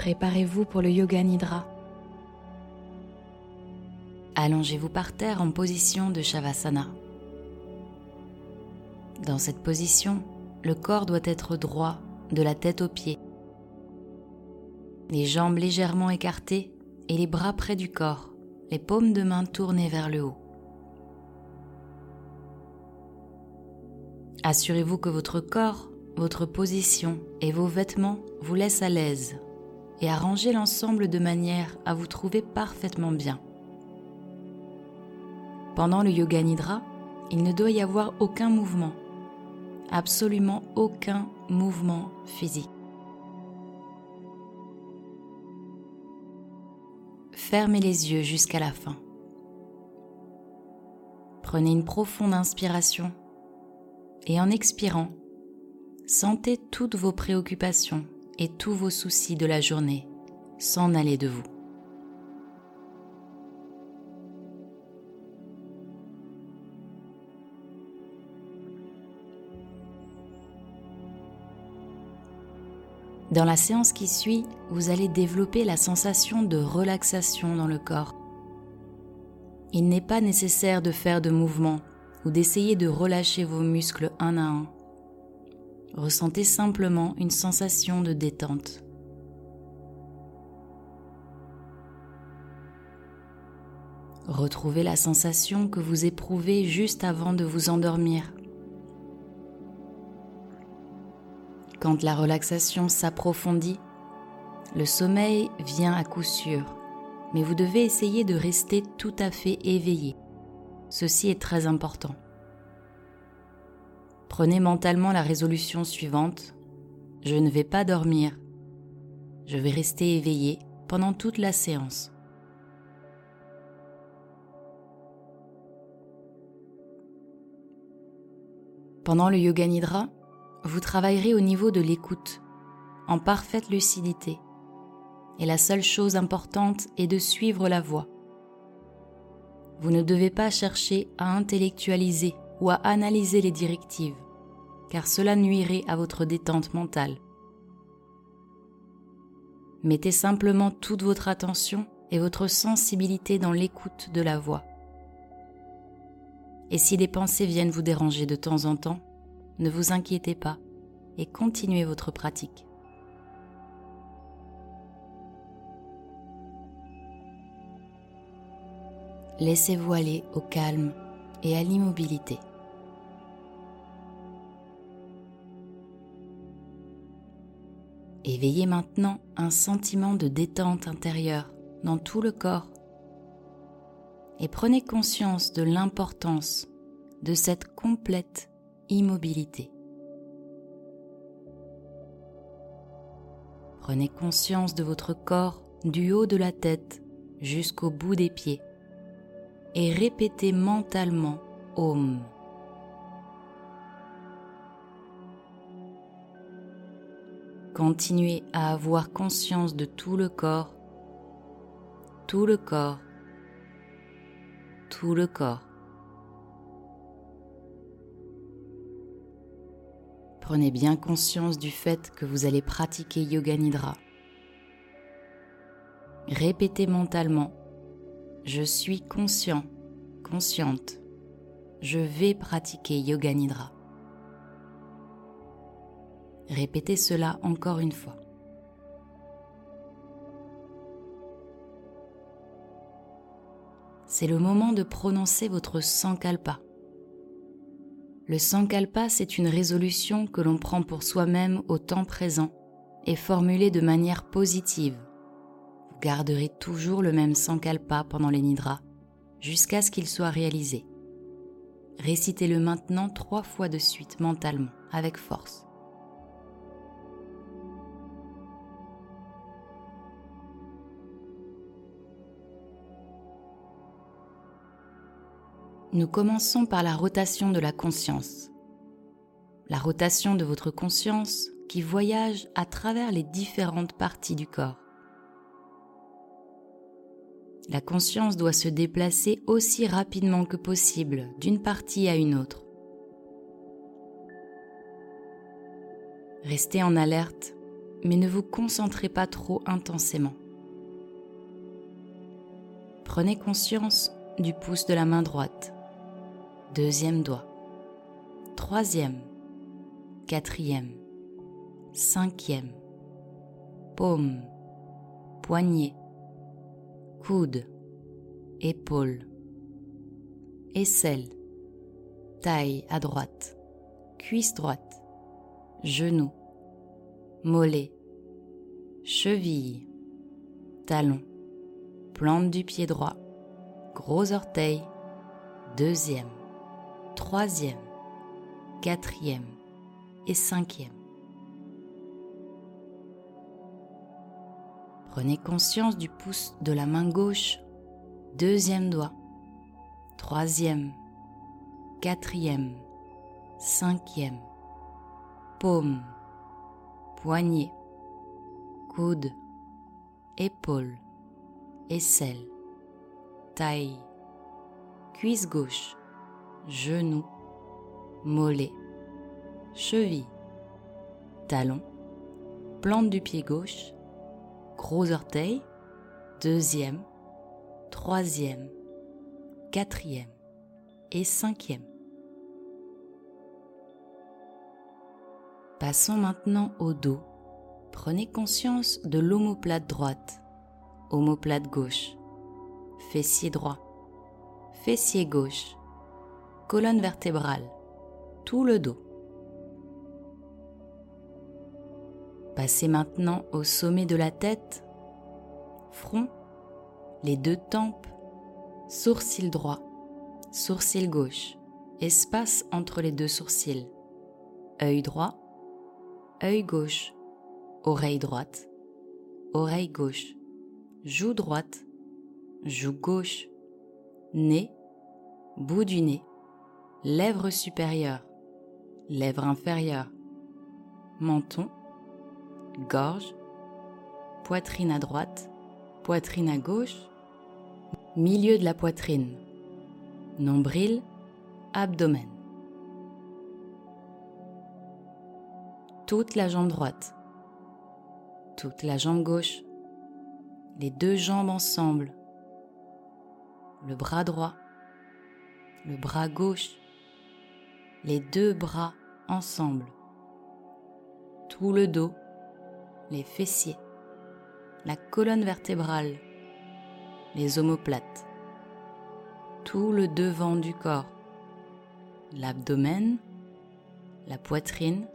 Préparez-vous pour le Yoga Nidra. Allongez-vous par terre en position de Shavasana. Dans cette position, le corps doit être droit de la tête aux pieds. Les jambes légèrement écartées et les bras près du corps, les paumes de main tournées vers le haut. Assurez-vous que votre corps, votre position et vos vêtements vous laissent à l'aise et arrangez l'ensemble de manière à vous trouver parfaitement bien. Pendant le yoga nidra, il ne doit y avoir aucun mouvement, absolument aucun mouvement physique. Fermez les yeux jusqu'à la fin. Prenez une profonde inspiration et en expirant, sentez toutes vos préoccupations et tous vos soucis de la journée s'en aller de vous. Dans la séance qui suit, vous allez développer la sensation de relaxation dans le corps. Il n'est pas nécessaire de faire de mouvements ou d'essayer de relâcher vos muscles un à un. Ressentez simplement une sensation de détente. Retrouvez la sensation que vous éprouvez juste avant de vous endormir. Quand la relaxation s'approfondit, le sommeil vient à coup sûr, mais vous devez essayer de rester tout à fait éveillé. Ceci est très important. Prenez mentalement la résolution suivante. Je ne vais pas dormir. Je vais rester éveillé pendant toute la séance. Pendant le yoga nidra, vous travaillerez au niveau de l'écoute, en parfaite lucidité. Et la seule chose importante est de suivre la voix. Vous ne devez pas chercher à intellectualiser ou à analyser les directives, car cela nuirait à votre détente mentale. Mettez simplement toute votre attention et votre sensibilité dans l'écoute de la voix. Et si des pensées viennent vous déranger de temps en temps, ne vous inquiétez pas et continuez votre pratique. Laissez-vous aller au calme et à l'immobilité. Éveillez maintenant un sentiment de détente intérieure dans tout le corps et prenez conscience de l'importance de cette complète immobilité. Prenez conscience de votre corps du haut de la tête jusqu'au bout des pieds et répétez mentalement Om. Continuez à avoir conscience de tout le corps, tout le corps, tout le corps. Prenez bien conscience du fait que vous allez pratiquer Yoga Nidra. Répétez mentalement Je suis conscient, consciente. Je vais pratiquer Yoga Nidra. Répétez cela encore une fois. C'est le moment de prononcer votre sankalpa. Le sankalpa, c'est une résolution que l'on prend pour soi-même au temps présent et formulée de manière positive. Vous garderez toujours le même sankalpa pendant les nidras jusqu'à ce qu'il soit réalisé. Récitez-le maintenant trois fois de suite mentalement, avec force. Nous commençons par la rotation de la conscience. La rotation de votre conscience qui voyage à travers les différentes parties du corps. La conscience doit se déplacer aussi rapidement que possible d'une partie à une autre. Restez en alerte mais ne vous concentrez pas trop intensément. Prenez conscience du pouce de la main droite, deuxième doigt, troisième, quatrième, cinquième, paume, poignet, coude, épaule, aisselle, taille à droite, cuisse droite, genou, mollet, cheville, talon, plante du pied droit, gros orteil, deuxième, troisième, quatrième et cinquième. Prenez conscience du pouce de la main gauche, deuxième doigt, troisième, quatrième, cinquième, paume, poignet, coude, épaule, aisselle, taille, cuisse gauche, genou, mollet, cheville, talon, plante du pied gauche, gros orteil, deuxième, troisième, quatrième et cinquième. Passons maintenant au dos. Prenez conscience de l'omoplate droite, omoplate gauche, fessier droit, fessier gauche, colonne vertébrale, tout le dos. Passez maintenant au sommet de la tête, front, les deux tempes, sourcil droit, sourcil gauche, espace entre les deux sourcils, œil droit, œil gauche, oreille droite, oreille gauche, joue droite, joue gauche, nez, bout du nez, lèvre supérieure, lèvre inférieure, menton, gorge, poitrine à droite, poitrine à gauche, milieu de la poitrine, nombril, abdomen. Toute la jambe droite, toute la jambe gauche, les deux jambes ensemble, le bras droit, le bras gauche, les deux bras ensemble, tout le dos, les fessiers, la colonne vertébrale, les omoplates, tout le devant du corps, l'abdomen, la poitrine,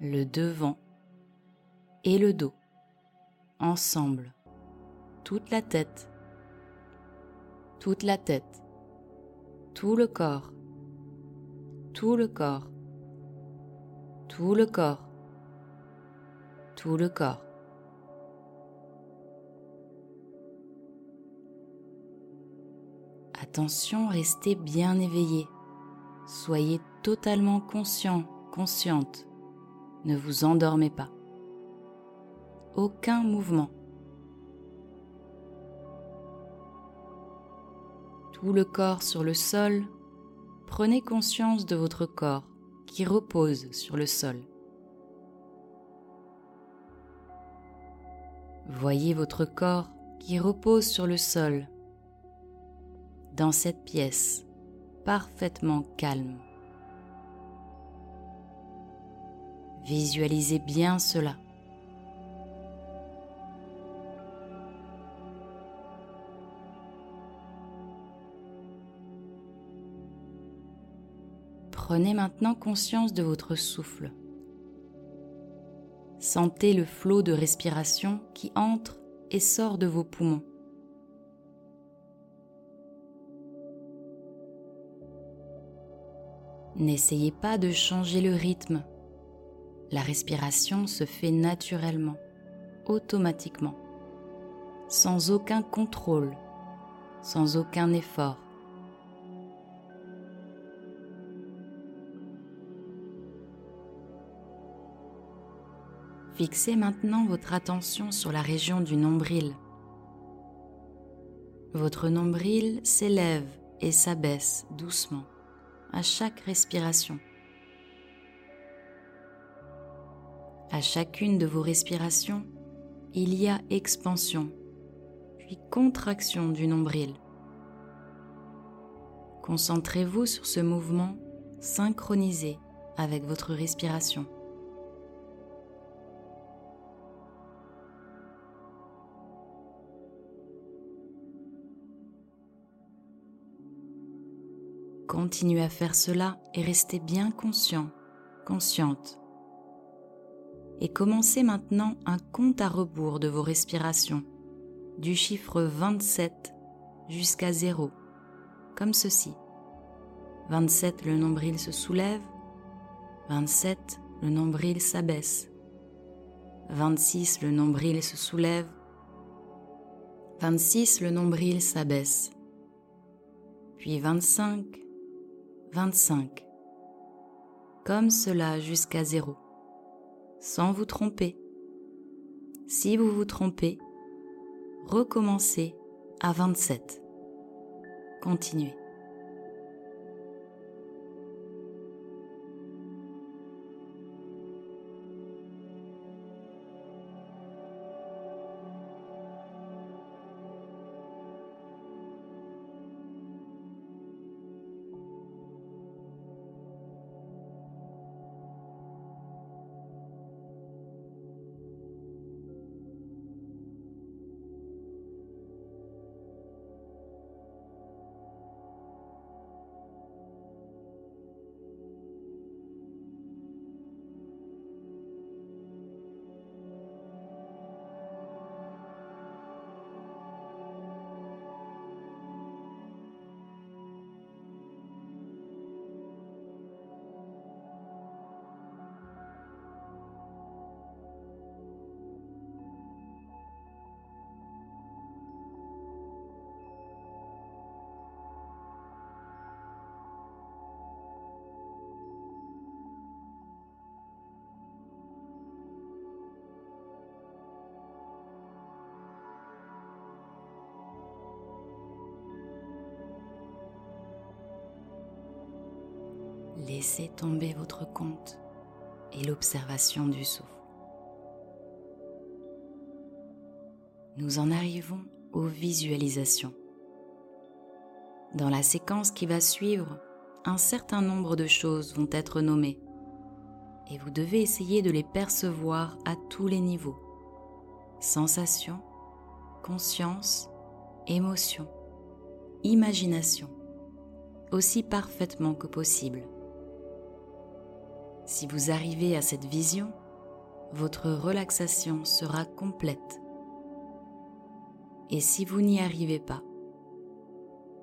le devant et le dos, ensemble, toute la tête, toute la tête, tout le corps, tout le corps, tout le corps, tout le corps. Attention, restez bien éveillé. Soyez totalement conscient, consciente. Ne vous endormez pas. Aucun mouvement. Tout le corps sur le sol. Prenez conscience de votre corps qui repose sur le sol. Voyez votre corps qui repose sur le sol, dans cette pièce parfaitement calme. Visualisez bien cela. Prenez maintenant conscience de votre souffle. Sentez le flot de respiration qui entre et sort de vos poumons. N'essayez pas de changer le rythme. La respiration se fait naturellement, automatiquement, sans aucun contrôle, sans aucun effort. Fixez maintenant votre attention sur la région du nombril. Votre nombril s'élève et s'abaisse doucement à chaque respiration. À chacune de vos respirations, il y a expansion, puis contraction du nombril. Concentrez-vous sur ce mouvement synchronisé avec votre respiration. Continuez à faire cela et restez bien conscient, consciente. Et commencez maintenant un compte à rebours de vos respirations, du chiffre 27 jusqu'à 0, comme ceci. 27, le nombril se soulève. 27, le nombril s'abaisse. 26, le nombril se soulève. 26, le nombril s'abaisse. Puis 25, 25. Comme cela jusqu'à zéro, sans vous tromper. Si vous vous trompez, recommencez à 27. Continuez. Laissez tomber votre compte et l'observation du souffle. Nous en arrivons aux visualisations. Dans la séquence qui va suivre, un certain nombre de choses vont être nommées et vous devez essayer de les percevoir à tous les niveaux. Sensation, conscience, émotion, imagination, aussi parfaitement que possible. Si vous arrivez à cette vision, votre relaxation sera complète. Et si vous n'y arrivez pas,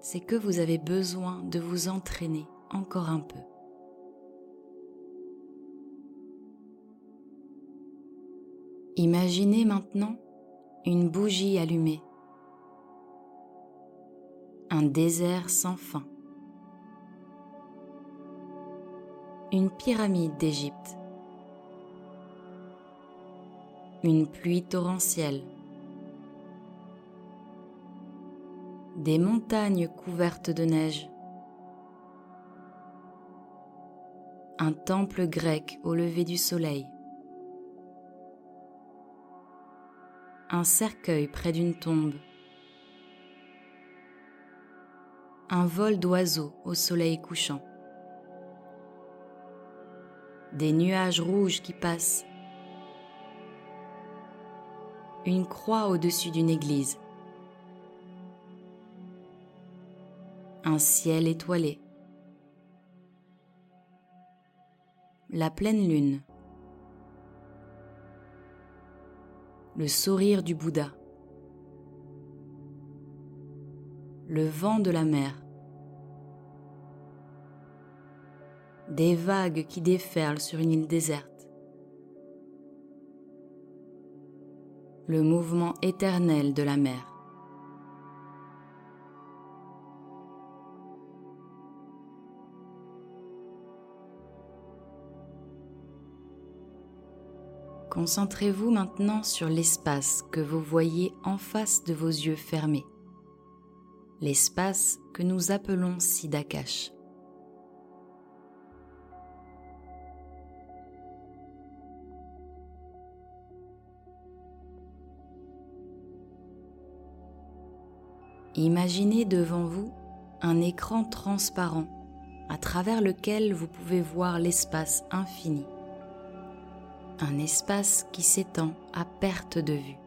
c'est que vous avez besoin de vous entraîner encore un peu. Imaginez maintenant une bougie allumée, un désert sans fin. Une pyramide d'Égypte, une pluie torrentielle, des montagnes couvertes de neige, un temple grec au lever du soleil, un cercueil près d'une tombe, un vol d'oiseaux au soleil couchant des nuages rouges qui passent, une croix au-dessus d'une église, un ciel étoilé, la pleine lune, le sourire du Bouddha, le vent de la mer, des vagues qui déferlent sur une île déserte. Le mouvement éternel de la mer. Concentrez-vous maintenant sur l'espace que vous voyez en face de vos yeux fermés, l'espace que nous appelons Siddhakash. Imaginez devant vous un écran transparent à travers lequel vous pouvez voir l'espace infini. Un espace qui s'étend à perte de vue.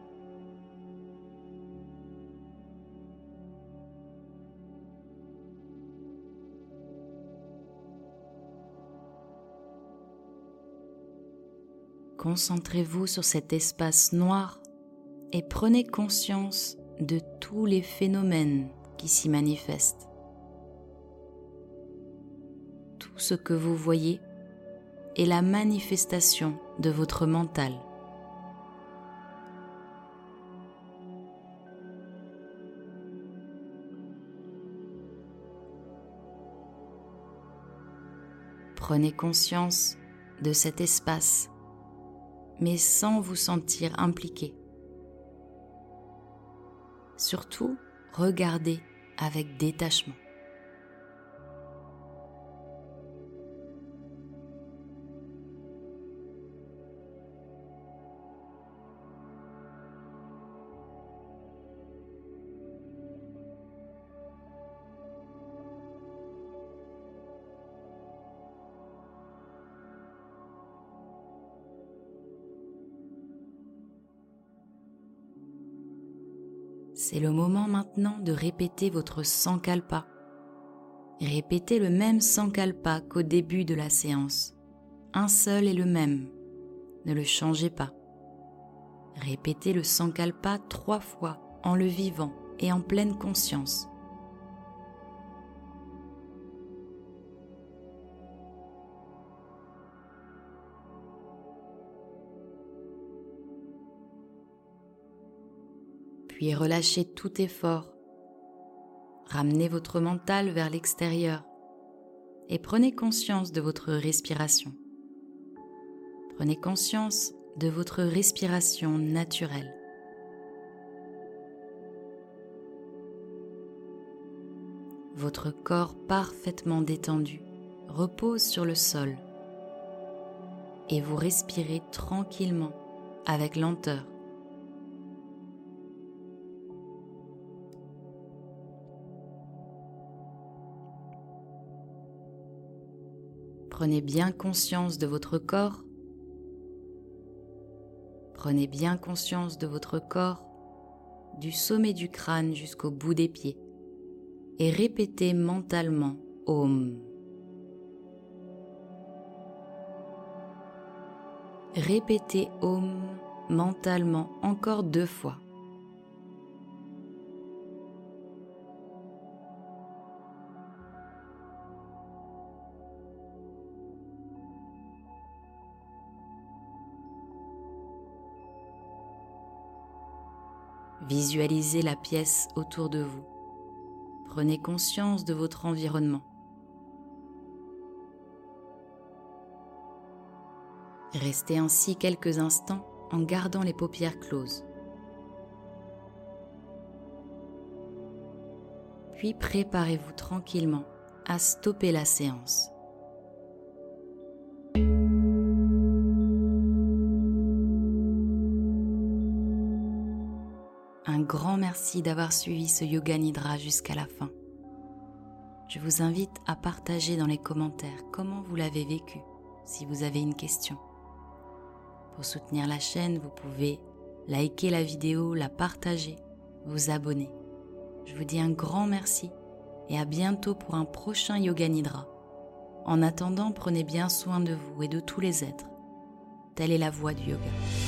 Concentrez-vous sur cet espace noir et prenez conscience de tous les phénomènes qui s'y manifestent. Tout ce que vous voyez est la manifestation de votre mental. Prenez conscience de cet espace mais sans vous sentir impliqué. Surtout, regardez avec détachement. C'est le moment maintenant de répéter votre sankalpa. Répétez le même sankalpa qu'au début de la séance. Un seul et le même. Ne le changez pas. Répétez le sankalpa trois fois en le vivant et en pleine conscience. Puis relâchez tout effort. Ramenez votre mental vers l'extérieur et prenez conscience de votre respiration. Prenez conscience de votre respiration naturelle. Votre corps parfaitement détendu repose sur le sol et vous respirez tranquillement avec lenteur. Prenez bien conscience de votre corps. Prenez bien conscience de votre corps, du sommet du crâne jusqu'au bout des pieds, et répétez mentalement Om. Répétez Om mentalement encore deux fois. Visualisez la pièce autour de vous. Prenez conscience de votre environnement. Restez ainsi quelques instants en gardant les paupières closes. Puis préparez-vous tranquillement à stopper la séance. Grand merci d'avoir suivi ce Yoga Nidra jusqu'à la fin. Je vous invite à partager dans les commentaires comment vous l'avez vécu si vous avez une question. Pour soutenir la chaîne, vous pouvez liker la vidéo, la partager, vous abonner. Je vous dis un grand merci et à bientôt pour un prochain Yoga Nidra. En attendant, prenez bien soin de vous et de tous les êtres. Telle est la voie du yoga.